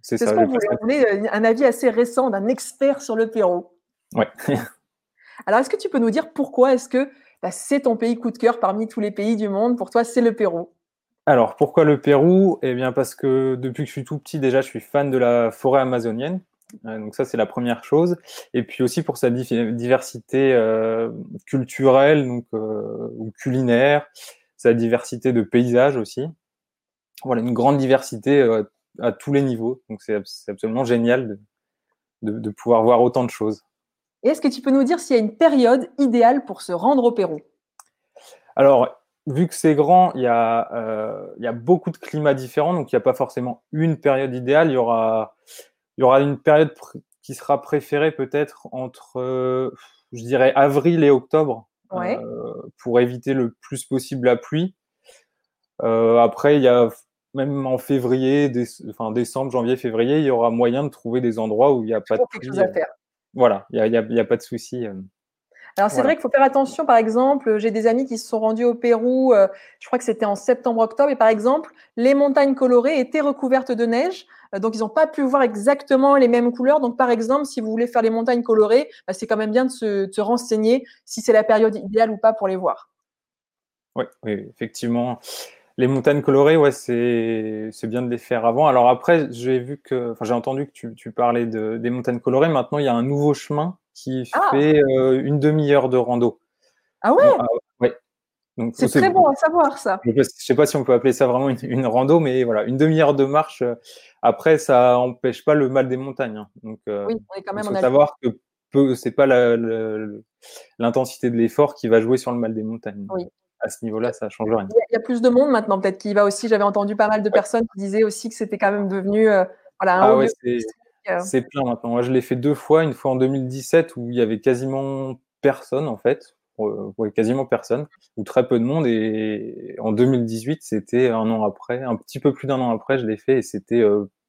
Speaker 1: C'est ça. qu'on voulait, euh, un avis assez récent d'un expert sur le Pérou.
Speaker 2: Ouais.
Speaker 1: Alors, est-ce que tu peux nous dire pourquoi est-ce que bah, c'est ton pays coup de cœur parmi tous les pays du monde? Pour toi, c'est le Pérou.
Speaker 2: Alors, pourquoi le Pérou? Eh bien, parce que depuis que je suis tout petit, déjà, je suis fan de la forêt amazonienne. Euh, donc ça, c'est la première chose. Et puis aussi pour sa diversité euh, culturelle donc, ou culinaire sa diversité de paysages aussi. Voilà, une grande diversité euh, à tous les niveaux. Donc c'est absolument génial de, pouvoir voir autant de choses.
Speaker 1: est-ce que tu peux nous dire s'il y a une période idéale pour se rendre au Pérou?
Speaker 2: Alors, vu que c'est grand, il y, a, euh, il y a beaucoup de climats différents, donc il n'y a pas forcément une période idéale. Il y aura, il y aura une période qui sera préférée peut-être entre, euh, je dirais, avril et octobre. Euh, pour éviter le plus possible la pluie. Euh, après, il y a même en février, enfin décembre, janvier, février, il y aura moyen de trouver des endroits où il n'y a pas de
Speaker 1: chose à faire.
Speaker 2: Voilà, il n'y a, a, pas de souci. Euh.
Speaker 1: Alors c'est vrai qu'il faut faire attention, par exemple, j'ai des amis qui se sont rendus au Pérou, je crois que c'était en septembre-octobre, et par exemple, les montagnes colorées étaient recouvertes de neige, euh, donc ils n'ont pas pu voir exactement les mêmes couleurs. Donc par exemple, si vous voulez faire les montagnes colorées, bah, c'est quand même bien de se, renseigner si c'est la période idéale ou pas pour les voir.
Speaker 2: Oui, effectivement. Les montagnes colorées, ouais, c'est bien de les faire avant. Alors après, j'ai vu que, j'ai entendu que tu, parlais de, des montagnes colorées. Maintenant, il y a un nouveau chemin qui ah! fait euh, une demi-heure de rando.
Speaker 1: Ah ouais? Ah, c'est très bon à savoir ça.
Speaker 2: Je ne sais pas si on peut appeler ça vraiment une, rando, mais voilà, une demi-heure de marche. Euh, après, ça n'empêche pas le mal des montagnes. Hein. Donc,
Speaker 1: euh, oui, on est quand même.
Speaker 2: Il faut savoir que ce n'est pas l'intensité de l'effort qui va jouer sur le mal des montagnes. Oui. À ce niveau-là, ça ne change rien.
Speaker 1: Il y a plus de monde maintenant, peut-être qui y va aussi. J'avais entendu pas mal de personnes qui disaient aussi que c'était quand même devenu euh, voilà, un
Speaker 2: ah c'est plein maintenant. Moi, je l'ai fait deux fois. Une fois en 2017 où il y avait quasiment personne en fait, quasiment personne, ou très peu de monde. Et en 2018, c'était un an après, un petit peu plus d'un an après, je l'ai fait et c'était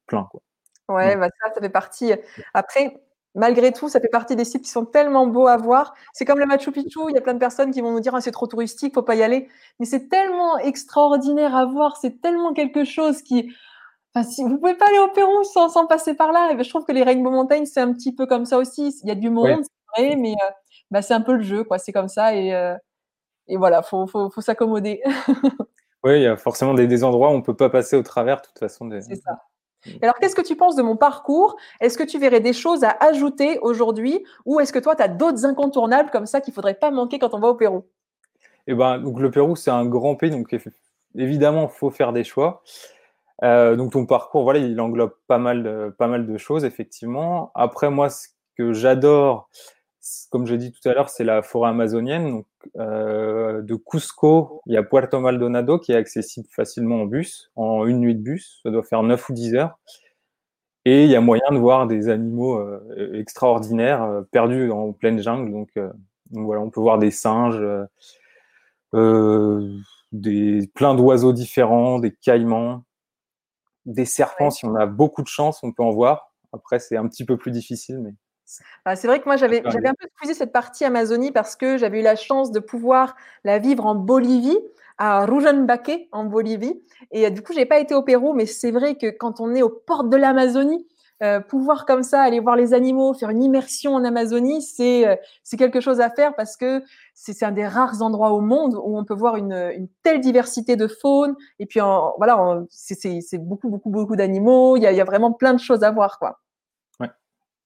Speaker 2: plein. Quoi.
Speaker 1: Ouais, bah ça, ça fait partie. Après, malgré tout, ça fait partie des sites qui sont tellement beaux à voir. C'est comme le Machu Picchu, il y a plein de personnes qui vont nous dire ah, c'est trop touristique, faut pas y aller. Mais c'est tellement extraordinaire à voir, c'est tellement quelque chose qui. Enfin, si vous pouvez pas aller au Pérou sans, sans passer par là. Et ben, je trouve que les Rainbow Mountains, c'est un petit peu comme ça aussi. Il y a du monde, c'est vrai, mais euh, bah, c'est un peu le jeu, quoi. C'est comme ça et, euh, et voilà, faut, faut, faut s'accommoder.
Speaker 2: oui, il y a forcément des, des, endroits où on peut pas passer au travers, de toute façon. Des...
Speaker 1: C'est ça. Alors, qu'est-ce que tu penses de mon parcours? Est-ce que tu verrais des choses à ajouter aujourd'hui ou est-ce que toi, tu as d'autres incontournables comme ça qu'il ne faudrait pas manquer quand on va au Pérou?
Speaker 2: Eh ben, donc Le Pérou, c'est un grand pays, donc évidemment, il faut faire des choix. Euh, donc ton parcours, voilà, il englobe pas mal, de, pas mal de choses, effectivement. Après, moi, ce que j'adore, comme j'ai dit tout à l'heure, c'est la forêt amazonienne. Donc, euh, de Cusco, il y a Puerto Maldonado qui est accessible facilement en bus, en une nuit de bus. Ça doit faire 9 ou 10 heures. Et il y a moyen de voir des animaux euh, extraordinaires euh, perdus en pleine jungle. Donc, voilà, on peut voir des singes, des, plein d'oiseaux différents, des caïmans, des serpents. Si on a beaucoup de chance, on peut en voir. Après, c'est un petit peu plus difficile, mais
Speaker 1: bah, c'est vrai que moi, j'avais un peu épuisé cette partie Amazonie parce que j'avais eu la chance de pouvoir la vivre en Bolivie, à Rujanbaque, en Bolivie. Et euh, du coup, j'ai pas été au Pérou, mais c'est vrai que quand on est aux portes de l'Amazonie, euh, pouvoir comme ça aller voir les animaux, faire une immersion en Amazonie, c'est euh, c'est quelque chose à faire parce que c'est un des rares endroits au monde où on peut voir une, une telle diversité de faune. Et puis en, voilà, c'est beaucoup beaucoup beaucoup d'animaux. Il y a, il y a vraiment plein de choses à voir, quoi.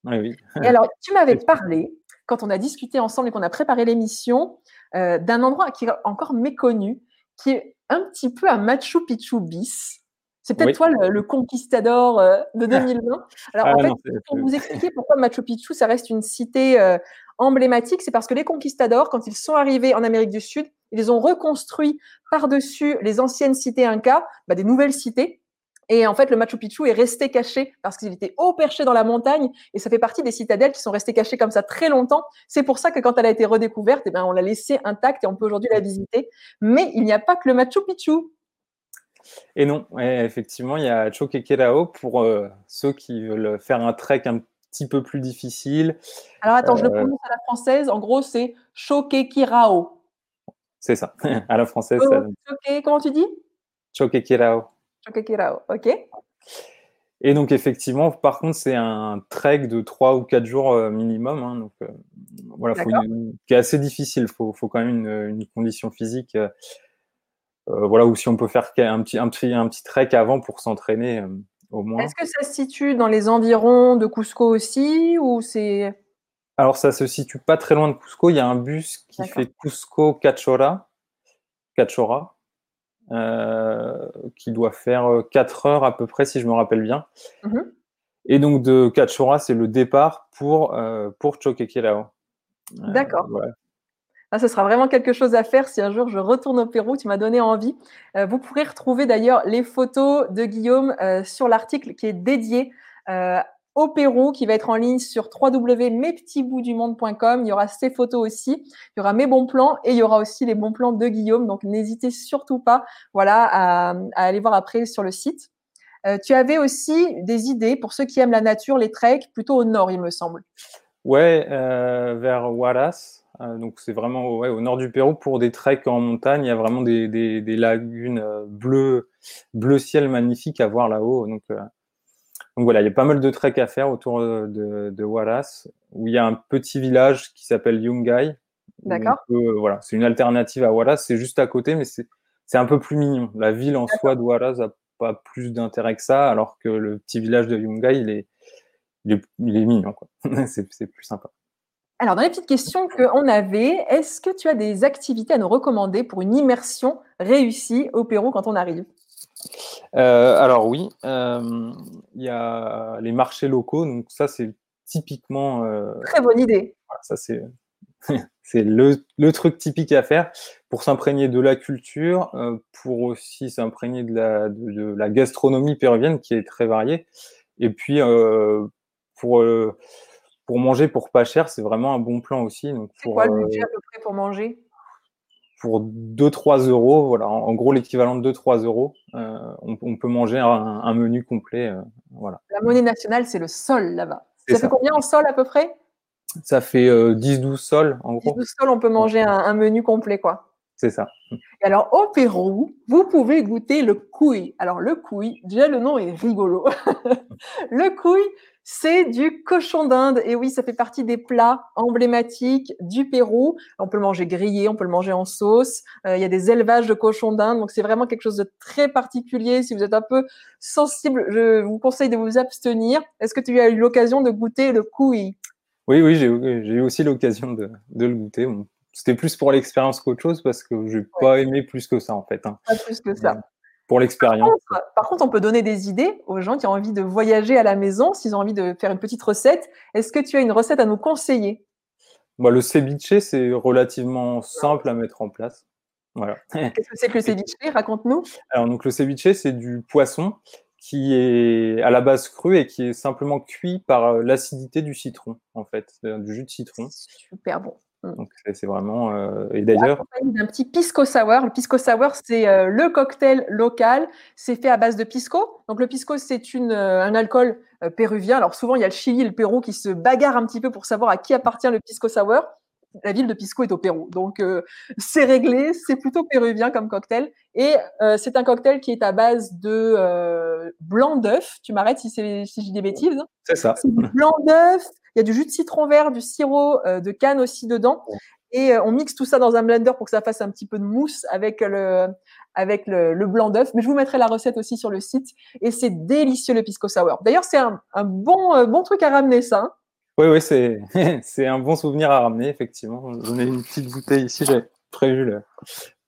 Speaker 2: Oui,
Speaker 1: Et alors, tu m'avais parlé, quand on a discuté ensemble et qu'on a préparé l'émission, euh, d'un endroit qui est encore méconnu, qui est un petit peu à Machu Picchu bis. C'est peut-être toi le, conquistador euh, de 2020. Alors, ah en fait, pour vous expliquer pourquoi Machu Picchu, ça reste une cité euh, emblématique, c'est parce que les conquistadors, quand ils sont arrivés en Amérique du Sud, ils ont reconstruit par-dessus les anciennes cités incas, bah, des nouvelles cités et en fait, le Machu Picchu est resté caché parce qu'il était haut perché dans la montagne et ça fait partie des citadelles qui sont restées cachées comme ça très longtemps. C'est pour ça que quand elle a été redécouverte, eh ben, on l'a laissée intacte et on peut aujourd'hui la visiter. Mais il n'y a pas que le Machu Picchu.
Speaker 2: Et non, effectivement, il y a Choquequirao pour euh, ceux qui veulent faire un trek un petit peu plus difficile.
Speaker 1: Alors attends, je le euh, prononce à la française. En gros, c'est Choquequirao.
Speaker 2: C'est ça, à la française.
Speaker 1: Oh, comment tu dis?
Speaker 2: Choquequirao
Speaker 1: ok.
Speaker 2: Et donc, effectivement, par contre, c'est un trek de 3 ou 4 jours euh, minimum. Hein, donc, euh, voilà, qui est assez difficile. Il faut, quand même une, condition physique. Euh, voilà, ou si on peut faire un petit, un petit, un petit trek avant pour s'entraîner au moins.
Speaker 1: Est-ce que ça se situe dans les environs de Cusco aussi ou c'est
Speaker 2: Alors, ça se situe pas très loin de Cusco. Il y a un bus qui fait Cusco-Cachora. Cachora euh, qui doit faire 4 euh, heures à peu près, si je me rappelle bien. Mhm. Et donc de Cachora, c'est le départ pour, euh, pour Choquequirao.
Speaker 1: D'accord. Ah, ce sera vraiment quelque chose à faire si un jour je retourne au Pérou. Tu m'as donné envie. vous pourrez retrouver d'ailleurs les photos de Guillaume sur l'article qui est dédié au Pérou qui va être en ligne sur www.mespetitsboutsdumonde.com. Il y aura ces photos aussi, il y aura mes bons plans et il y aura aussi les bons plans de Guillaume. Donc n'hésitez surtout pas voilà, à, aller voir après sur le site. Euh, tu avais aussi des idées pour ceux qui aiment la nature, les treks, plutôt au nord, il me semble.
Speaker 2: Ouais, euh, vers Huaraz. Euh, donc c'est vraiment au nord du Pérou pour des treks en montagne. Il y a vraiment des, des lagunes bleues, bleu ciel magnifiques à voir là-haut. Donc donc voilà, il y a pas mal de treks à faire autour de, de, Wallace, où il y a un petit village qui s'appelle Yungay.
Speaker 1: D'accord.
Speaker 2: voilà, c'est une alternative à Wallace, c'est juste à côté, mais c'est un peu plus mignon. La ville en soi de Wallace n'a pas plus d'intérêt que ça, alors que le petit village de Yungay, il est, il est, il est mignon. c'est plus sympa.
Speaker 1: Alors, dans les petites questions qu'on avait, est-ce que tu as des activités à nous recommander pour une immersion réussie au Pérou quand on arrive?
Speaker 2: Euh, alors oui, euh, il y a les marchés locaux, donc ça c'est typiquement.
Speaker 1: Euh, Très bonne idée.
Speaker 2: ça c'est c'est le, le, truc typique à faire pour s'imprégner de la culture, pour aussi s'imprégner de la, de, la gastronomie péruvienne qui est très variée, et puis pour pour manger pour pas cher, c'est vraiment un bon plan aussi.
Speaker 1: C'est quoi le budget à peu près pour manger?
Speaker 2: pour 2-3 euros, voilà, en, gros l'équivalent de 2-3 euros, euh, on, peut manger un, menu complet. Euh, voilà.
Speaker 1: La monnaie nationale, c'est le sol là-bas. Ça, fait combien en sol à peu près?
Speaker 2: Ça fait 10-12 euh, sols en gros.
Speaker 1: 10-12 sols, on peut manger un, menu complet quoi.
Speaker 2: C'est ça.
Speaker 1: Et alors au Pérou, vous pouvez goûter le couille. Alors le couille, déjà le nom est rigolo. le couille, c'est du cochon d'Inde. Et oui, ça fait partie des plats emblématiques du Pérou. On peut le manger grillé, on peut le manger en sauce. Euh, il y a des élevages de cochon d'Inde. Donc, c'est vraiment quelque chose de très particulier. Si vous êtes un peu sensible, je vous conseille de vous abstenir. Est-ce que tu as eu l'occasion de goûter le couille?
Speaker 2: Oui, oui, j'ai eu aussi l'occasion de, le goûter. C'était plus pour l'expérience qu'autre chose parce que je n'ai pas aimé plus que ça, en fait. Hein.
Speaker 1: Pas plus que ça
Speaker 2: pour l'expérience.
Speaker 1: Par, contre, on peut donner des idées aux gens qui ont envie de voyager à la maison, s'ils ont envie de faire une petite recette. Est-ce que tu as une recette à nous conseiller?
Speaker 2: Bah, Le ceviche, c'est relativement simple à mettre en place. Voilà.
Speaker 1: Qu'est-ce que c'est que le ceviche? Raconte-nous.
Speaker 2: Alors, donc, le ceviche, c'est du poisson qui est à la base cru et qui est simplement cuit par euh, l'acidité du citron, en fait, du jus de citron.
Speaker 1: Super bon.
Speaker 2: Mm. Donc c'est vraiment euh, et d'ailleurs
Speaker 1: un petit pisco sour. Le pisco sour c'est euh, le cocktail local. C'est fait à base de pisco. Donc le pisco c'est euh, un alcool péruvien. Alors souvent il y a le Chili et le Pérou qui se bagarrent un petit peu pour savoir à qui appartient le pisco sour. La ville de Pisco est au Pérou, donc c'est réglé. C'est plutôt péruvien comme cocktail et c'est un cocktail qui est à base de blanc d'œuf. Tu m'arrêtes si, si je dis des bêtises.
Speaker 2: C'est ça.
Speaker 1: Blanc d'œuf, il y a du jus de citron vert, du sirop euh, de canne aussi dedans. Et euh, on mixe tout ça dans un blender pour que ça fasse un petit peu de mousse avec le, avec le, blanc d'œuf. Mais je vous mettrai la recette aussi sur le site. Et c'est délicieux le pisco sour. D'ailleurs, c'est un, bon, euh, bon truc à ramener ça. Hein.
Speaker 2: oui, oui, c'est, c'est un bon souvenir à ramener, effectivement. J'en ai une petite bouteille ici, j'avais prévu le.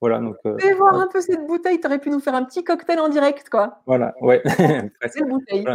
Speaker 2: Voilà, donc.
Speaker 1: voir un peu cette bouteille, tu aurais pu nous faire un petit cocktail en direct, quoi.
Speaker 2: Voilà, ouais.
Speaker 1: c'est une bouteille.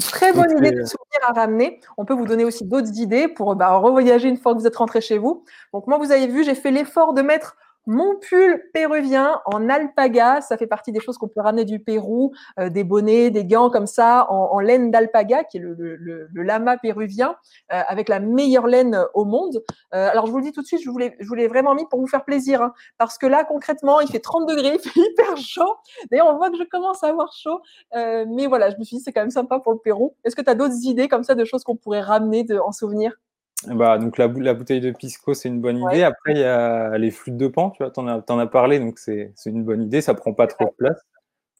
Speaker 1: Très bonne idée de souvenir ramener. On peut vous donner aussi d'autres idées pour bah, revoyager une fois que vous êtes rentré chez vous. Donc moi, vous avez vu, j'ai fait l'effort de mettre mon pull péruvien en alpaga, ça fait partie des choses qu'on peut ramener du Pérou, euh, des bonnets, des gants comme ça en, laine d'alpaga, qui est le, lama péruvien, euh, avec la meilleure laine au monde. Euh, alors je vous le dis tout de suite, je voulais, je voulais vraiment mis pour vous faire plaisir, hein, parce que là concrètement, il fait 30 degrés, il fait hyper chaud. D'ailleurs, on voit que je commence à avoir chaud, mais voilà, je me suis dit c'est quand même sympa pour le Pérou. Est-ce que tu as d'autres idées comme ça de choses qu'on pourrait ramener de, en souvenir?
Speaker 2: Bah, donc la, la, bouteille de pisco, c'est une bonne idée. Après, il y a les flûtes de pan, tu vois, t'en as, en as parlé, donc c'est une bonne idée, ça prend pas trop de place.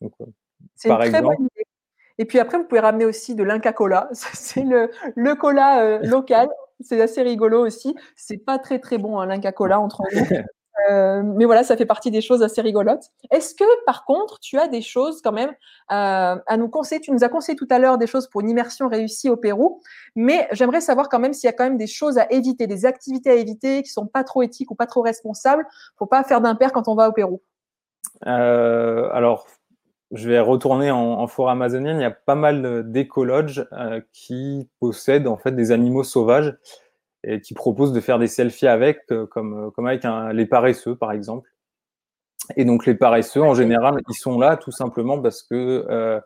Speaker 1: Euh, c'est une très bonne idée. Et puis après, vous pouvez ramener aussi de l'Inca Cola. C'est le, le cola euh, local. C'est assez rigolo aussi. C'est pas très très bon, hein, l'Inca Cola entre nous. Euh, mais voilà, ça fait partie des choses assez rigolotes. Est-ce que, par contre, tu as des choses quand même euh, à nous conseiller? Tu nous as conseillé tout à l'heure des choses pour une immersion réussie au Pérou, mais j'aimerais savoir quand même s'il y a quand même des choses à éviter, des activités à éviter qui sont pas trop éthiques ou pas trop responsables. Faut pas faire d'impair quand on va au Pérou.
Speaker 2: Euh, alors, je vais retourner en, forêt amazonienne. Il y a pas mal d'écologes qui possèdent en fait des animaux sauvages et qui propose de faire des selfies avec, euh, comme, euh, comme avec un, les paresseux, par exemple. Et donc, les paresseux, en général, ils sont là tout simplement parce que euh,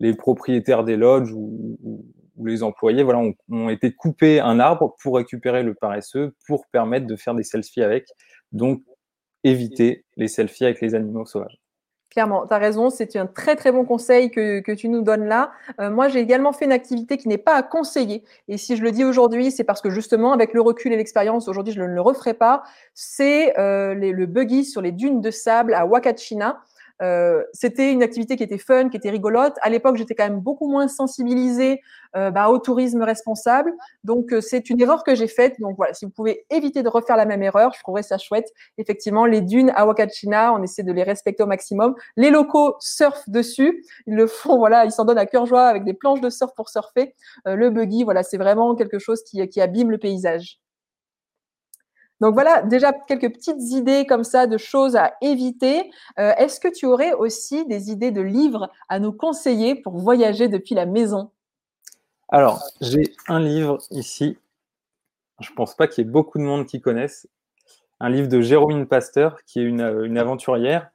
Speaker 2: les propriétaires des lodges ou, ou, les employés voilà, ont, ont, été coupés un arbre pour récupérer le paresseux, pour permettre de faire des selfies avec. Donc, éviter les selfies avec les animaux sauvages.
Speaker 1: Clairement, tu as raison, c'est un très très bon conseil que, tu nous donnes là. Euh, moi, j'ai également fait une activité qui n'est pas à conseiller. Et si je le dis aujourd'hui, c'est parce que justement, avec le recul et l'expérience, aujourd'hui, je ne le referai pas. C'est euh, le buggy sur les dunes de sable à Wakachina. Euh, c'était une activité qui était fun, qui était rigolote. À l'époque, j'étais quand même beaucoup moins sensibilisée euh, bah, au tourisme responsable. Donc, euh, c'est une erreur que j'ai faite. Donc, voilà, si vous pouvez éviter de refaire la même erreur, je trouverais ça chouette. Effectivement, les dunes à Wakachina, on essaie de les respecter au maximum. Les locaux surfent dessus. Ils le font, voilà, ils s'en donnent à cœur joie avec des planches de surf pour surfer. le buggy, voilà, c'est vraiment quelque chose qui, qui abîme le paysage. Donc voilà, déjà quelques petites idées comme ça de choses à éviter. Euh, est-ce que tu aurais aussi des idées de livres à nous conseiller pour voyager depuis la maison?
Speaker 2: Alors, j'ai un livre ici. Je ne pense pas qu'il y ait beaucoup de monde qui connaisse. Un livre de Jérôme Pasteur, qui est une, aventurière,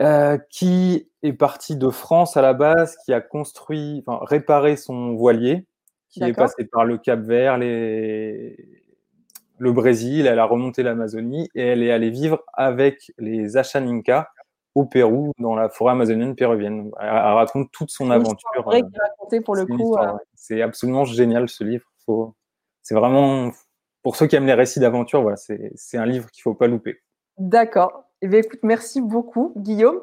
Speaker 2: euh, qui est partie de France à la base, qui a construit, enfin, réparé son voilier qui est passée par le Cap Vert, les... le Brésil, elle a remonté l'Amazonie et elle est allée vivre avec les Achaninka au Pérou, dans la forêt amazonienne péruvienne. Elle, raconte toute son aventure.
Speaker 1: Euh, pour le coup. Euh.
Speaker 2: C'est absolument génial ce livre. C'est vraiment, pour ceux qui aiment les récits d'aventure, voilà, c'est un livre qu'il ne faut pas louper.
Speaker 1: D'accord. Eh bien, écoute, merci beaucoup, Guillaume,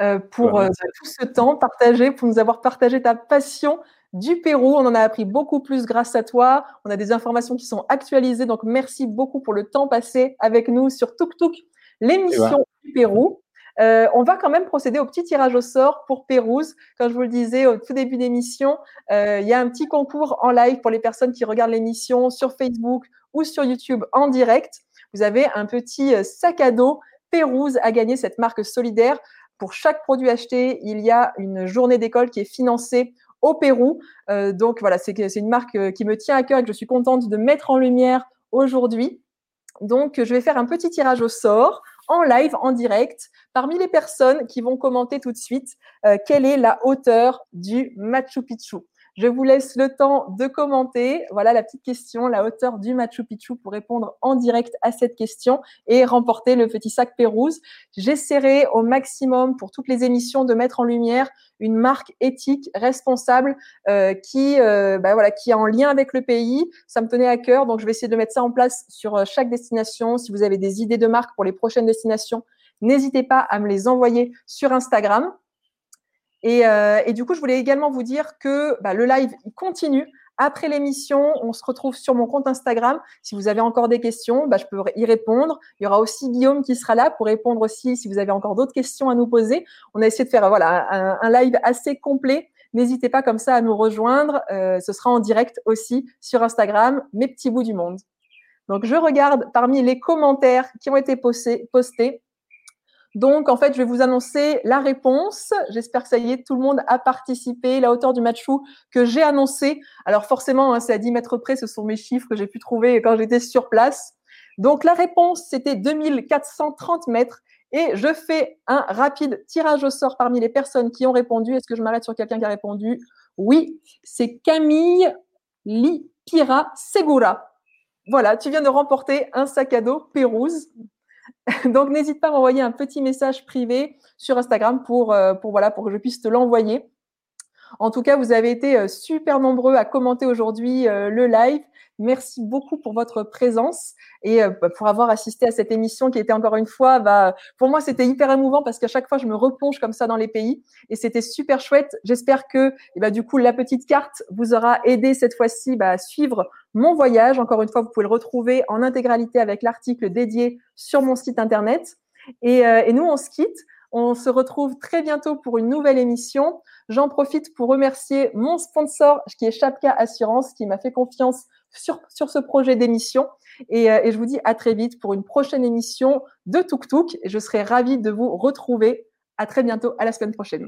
Speaker 1: euh, pour bah, tout ce temps partagé, pour nous avoir partagé ta passion du Pérou. On en a appris beaucoup plus grâce à toi. On a des informations qui sont actualisées. Donc, merci beaucoup pour le temps passé avec nous sur Tuk Tuk, l'émission du Pérou. Euh, on va quand même procéder au petit tirage au sort pour Pérouse. Comme je vous le disais au tout début d'émission, euh, il y a un petit concours en live pour les personnes qui regardent l'émission sur Facebook ou sur YouTube en direct. Vous avez un petit euh, sac à dos Pérouse à gagner cette marque solidaire. Pour chaque produit acheté, il y a une journée d'école qui est financée au Pérou. Euh, donc voilà, c'est une marque euh, qui me tient à cœur et que je suis contente de mettre en lumière aujourd'hui. Donc je vais faire un petit tirage au sort en live, en direct, parmi les personnes qui vont commenter tout de suite euh, quelle est la hauteur du Machu Picchu. Je vous laisse le temps de commenter. Voilà la petite question, la hauteur du Machu Picchu pour répondre en direct à cette question et remporter le petit sac Pérouse. J'essaierai au maximum pour toutes les émissions de mettre en lumière une marque éthique, responsable, euh, qui, euh, bah voilà, qui est en lien avec le pays. Ça me tenait à cœur, donc je vais essayer de mettre ça en place sur euh, chaque destination. Si vous avez des idées de marque pour les prochaines destinations, n'hésitez pas à me les envoyer sur Instagram. Euh, et, du coup, je voulais également vous dire que bah, le live continue. Après l'émission, on se retrouve sur mon compte Instagram. Si vous avez encore des questions, bah, je peux y répondre. Il y aura aussi Guillaume qui sera là pour répondre aussi si vous avez encore d'autres questions à nous poser. On a essayé de faire voilà, un, live assez complet. N'hésitez pas comme ça à nous rejoindre. Euh, ce sera en direct aussi sur Instagram, mes petits bouts du monde. Donc, je regarde parmi les commentaires qui ont été postés. Donc, en fait, je vais vous annoncer la réponse. J'espère que ça y est, tout le monde a participé. La hauteur du match que j'ai annoncé. Alors, forcément, hein, c'est à 10 mètres près. Ce sont mes chiffres que j'ai pu trouver quand j'étais sur place. Donc, la réponse, c'était 2430 mètres. Et je fais un rapide tirage au sort parmi les personnes qui ont répondu. Est-ce que je m'arrête sur quelqu'un qui a répondu? Oui, c'est Camille Lipira Segura. Voilà, tu viens de remporter un sac à dos Pérouse. Donc, n'hésite pas à m'envoyer un petit message privé sur Instagram pour, euh, pour, voilà, pour que je puisse te l'envoyer. En tout cas, vous avez été euh, super nombreux à commenter aujourd'hui euh, le live. Merci beaucoup pour votre présence et bah, pour avoir assisté à cette émission qui était encore une fois, bah, pour moi, c'était hyper émouvant parce qu'à chaque fois, je me replonge comme ça dans les pays et c'était super chouette. J'espère que, eh bah, du coup, la petite carte vous aura aidé cette fois-ci à suivre mon voyage. Encore une fois, vous pouvez le retrouver en intégralité avec l'article dédié sur mon site internet. Et, et nous, on se quitte. On se retrouve très bientôt pour une nouvelle émission. J'en profite pour remercier mon sponsor qui est Chapka Assurance qui m'a fait confiance sur, sur ce projet d'émission. Et, euh, je vous dis à très vite pour une prochaine émission de Tuk Tuk. Et je serai ravie de vous retrouver. À très bientôt, à la semaine prochaine.